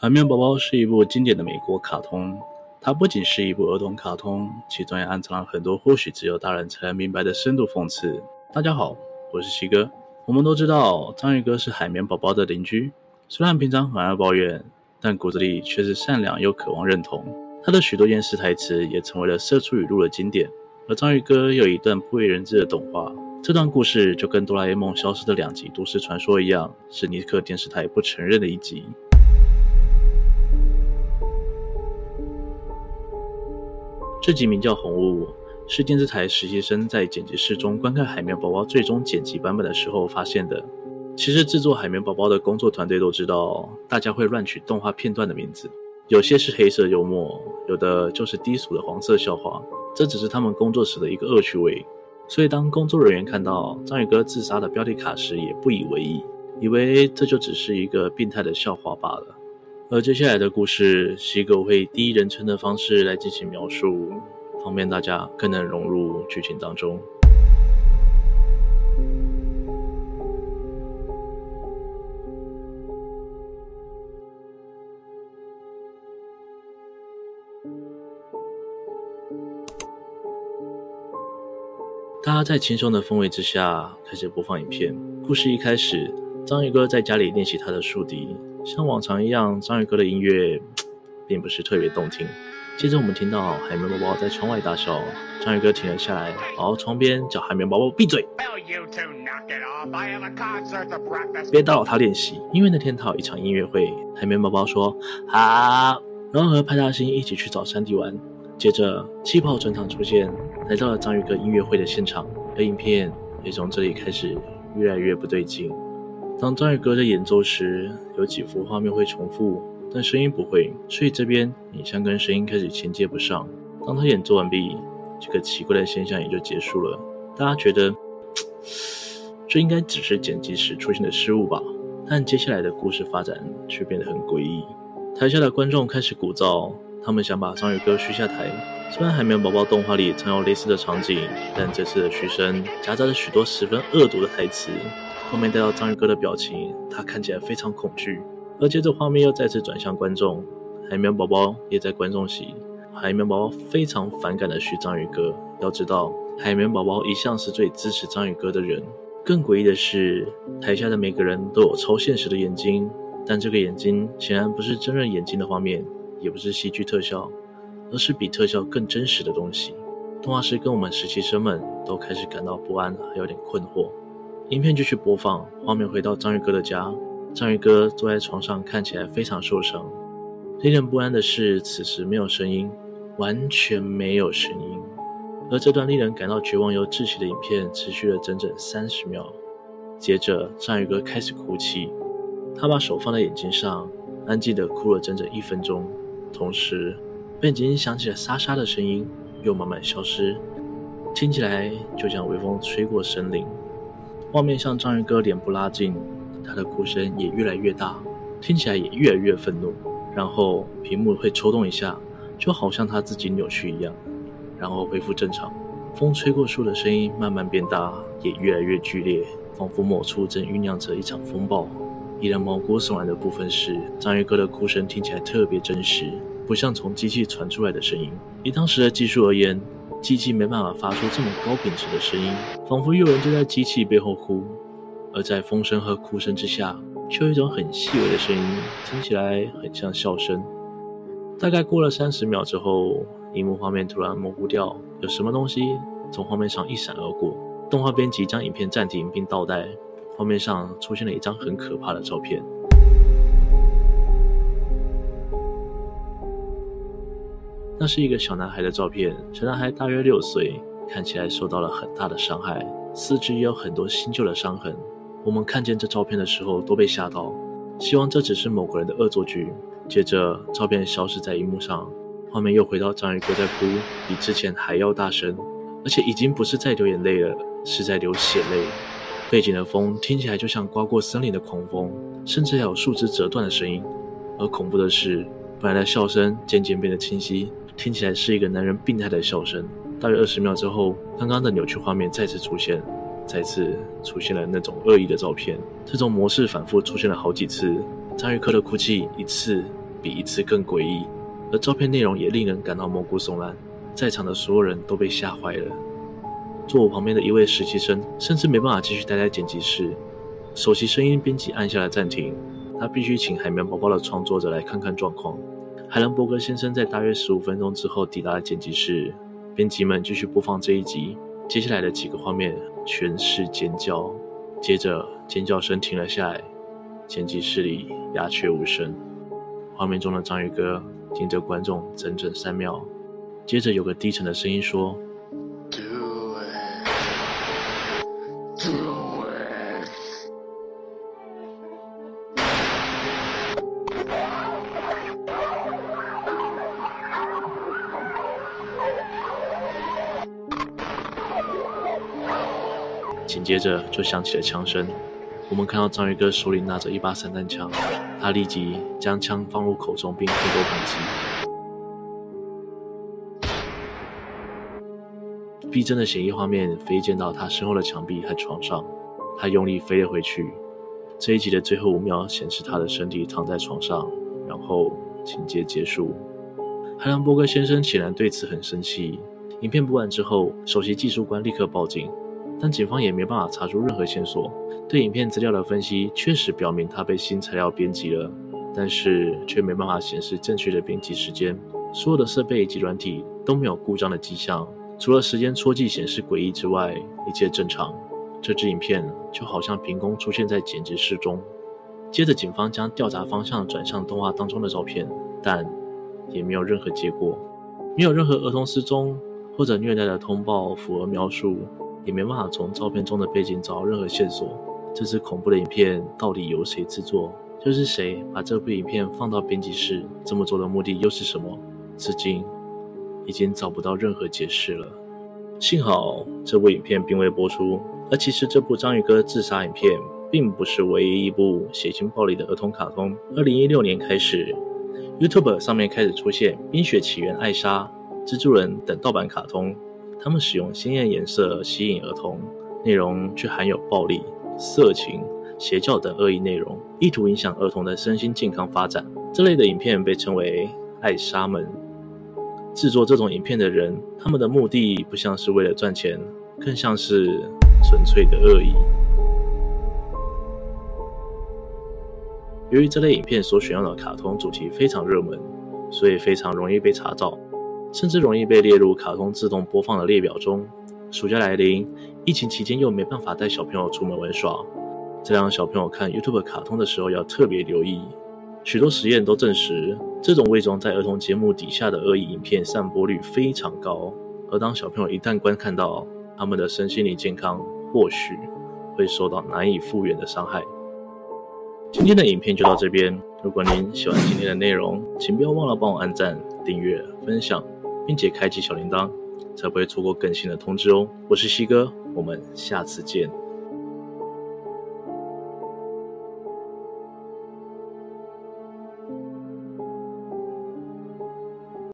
海绵宝宝是一部经典的美国卡通，它不仅是一部儿童卡通，其中也暗藏了很多或许只有大人才能明白的深度讽刺。大家好，我是七哥。我们都知道章鱼哥是海绵宝宝的邻居，虽然平常很爱抱怨，但骨子里却是善良又渴望认同。他的许多厌世台词也成为了社畜语录的经典。而章鱼哥有一段不为人知的动画，这段故事就跟哆啦 A 梦消失的两集都市传说一样，是尼克电视台不承认的一集。这集名叫《红雾》，是电视台实习生在剪辑室中观看《海绵宝宝》最终剪辑版本的时候发现的。其实制作《海绵宝宝》的工作团队都知道，大家会乱取动画片段的名字，有些是黑色幽默，有的就是低俗的黄色笑话，这只是他们工作时的一个恶趣味。所以当工作人员看到章鱼哥自杀的标题卡时，也不以为意，以为这就只是一个病态的笑话罢了。而接下来的故事，西哥会以第一人称的方式来进行描述，方便大家更能融入剧情当中。大家在轻松的氛围之下开始播放影片。故事一开始，章鱼哥在家里练习他的竖笛。像往常一样，章鱼哥的音乐并不是特别动听。接着，我们听到海绵宝宝在窗外大笑，章鱼哥停了下来，跑到窗边叫海绵宝宝闭嘴，别打扰他练习。因为那天他有一场音乐会，海绵宝宝说好，然后和派大星一起去找山迪玩。接着，气泡船长出现，来到了章鱼哥音乐会的现场，而影片也从这里开始越来越不对劲。当章鱼哥在演奏时，有几幅画面会重复，但声音不会，所以这边影像跟声音开始衔接不上。当他演奏完毕，这个奇怪的现象也就结束了。大家觉得这应该只是剪辑时出现的失误吧？但接下来的故事发展却变得很诡异。台下的观众开始鼓噪，他们想把章鱼哥嘘下台。虽然海绵宝宝动画里曾有类似的场景，但这次的嘘声夹杂着许多十分恶毒的台词。后面带到章鱼哥的表情，他看起来非常恐惧。而接着画面又再次转向观众，海绵宝宝也在观众席。海绵宝宝非常反感的嘘章鱼哥。要知道，海绵宝宝一向是最支持章鱼哥的人。更诡异的是，台下的每个人都有超现实的眼睛，但这个眼睛显然不是真人眼睛的画面，也不是戏剧特效，而是比特效更真实的东西。动画师跟我们实习生们都开始感到不安，还有点困惑。影片继续播放，画面回到章鱼哥的家。章鱼哥坐在床上，看起来非常受伤。令人不安的是，此时没有声音，完全没有声音。而这段令人感到绝望又窒息的影片持续了整整三十秒。接着，章鱼哥开始哭泣，他把手放在眼睛上，安静地哭了整整一分钟。同时，背景响起了沙沙的声音，又慢慢消失，听起来就像微风吹过森林。画面向章鱼哥脸部拉近，他的哭声也越来越大，听起来也越来越愤怒。然后屏幕会抽动一下，就好像他自己扭曲一样，然后恢复正常。风吹过树的声音慢慢变大，也越来越剧烈，仿佛某处正酝酿着一场风暴。令人毛骨悚然的部分是，章鱼哥的哭声听起来特别真实，不像从机器传出来的声音。以当时的技术而言，机器没办法发出这么高品质的声音，仿佛有人就在机器背后哭，而在风声和哭声之下，却有一种很细微的声音，听起来很像笑声。大概过了三十秒之后，荧幕画面突然模糊掉，有什么东西从画面上一闪而过。动画编辑将影片暂停并倒带，画面上出现了一张很可怕的照片。那是一个小男孩的照片，小男孩大约六岁，看起来受到了很大的伤害，四肢也有很多新旧的伤痕。我们看见这照片的时候都被吓到，希望这只是某个人的恶作剧。接着，照片消失在荧幕上，画面又回到章鱼哥在哭，比之前还要大声，而且已经不是在流眼泪了，是在流血泪。背景的风听起来就像刮过森林的狂风，甚至还有树枝折断的声音。而恐怖的是，本来的笑声渐渐变得清晰。听起来是一个男人病态的笑声。大约二十秒之后，刚刚的扭曲画面再次出现，再次出现了那种恶意的照片。这种模式反复出现了好几次。张玉科的哭泣一次比一次更诡异，而照片内容也令人感到毛骨悚然，在场的所有人都被吓坏了。坐我旁边的一位实习生甚至没办法继续待在剪辑室，首席声音编辑按下了暂停，他必须请海绵宝宝的创作者来看看状况。海伦伯格先生在大约十五分钟之后抵达了剪辑室，编辑们继续播放这一集，接下来的几个画面全是尖叫，接着尖叫声停了下来，剪辑室里鸦雀无声。画面中的章鱼哥盯着观众整整三秒，接着有个低沉的声音说：“Do it.”。紧接着就响起了枪声，我们看到章鱼哥手里拿着一把散弹枪，他立即将枪放入口中并开动扳机。逼真的显影画面飞溅到他身后的墙壁和床上，他用力飞了回去。这一集的最后五秒显示他的身体躺在床上，然后情节结束。海伦伯格先生显然对此很生气。影片播完之后，首席技术官立刻报警。但警方也没办法查出任何线索。对影片资料的分析确实表明他被新材料编辑了，但是却没办法显示正确的编辑时间。所有的设备以及软体都没有故障的迹象，除了时间戳记显示诡异之外，一切正常。这支影片就好像凭空出现在剪辑室中。接着，警方将调查方向转向动画当中的照片，但也没有任何结果，没有任何儿童失踪或者虐待的通报符合描述。也没办法从照片中的背景找到任何线索。这支恐怖的影片到底由谁制作？又是谁把这部影片放到编辑室？这么做的目的又是什么？至今已经找不到任何解释了。幸好这部影片并未播出。而其实这部章鱼哥自杀影片并不是唯一一部血腥暴力的儿童卡通。二零一六年开始，YouTube 上面开始出现《冰雪奇缘》、艾莎、蜘蛛人等盗版卡通。他们使用鲜艳颜色吸引儿童，内容却含有暴力、色情、邪教等恶意内容，意图影响儿童的身心健康发展。这类的影片被称为“艾莎们”。制作这种影片的人，他们的目的不像是为了赚钱，更像是纯粹的恶意。由于这类影片所选用的卡通主题非常热门，所以非常容易被查到。甚至容易被列入卡通自动播放的列表中。暑假来临，疫情期间又没办法带小朋友出门玩耍，这让小朋友看 YouTube 卡通的时候要特别留意。许多实验都证实，这种伪装在儿童节目底下的恶意影片散播率非常高。而当小朋友一旦观看到，他们的身心理健康或许会受到难以复原的伤害。今天的影片就到这边。如果您喜欢今天的内容，请不要忘了帮我按赞、订阅、分享。并且开启小铃铛，才不会错过更新的通知哦。我是西哥，我们下次见。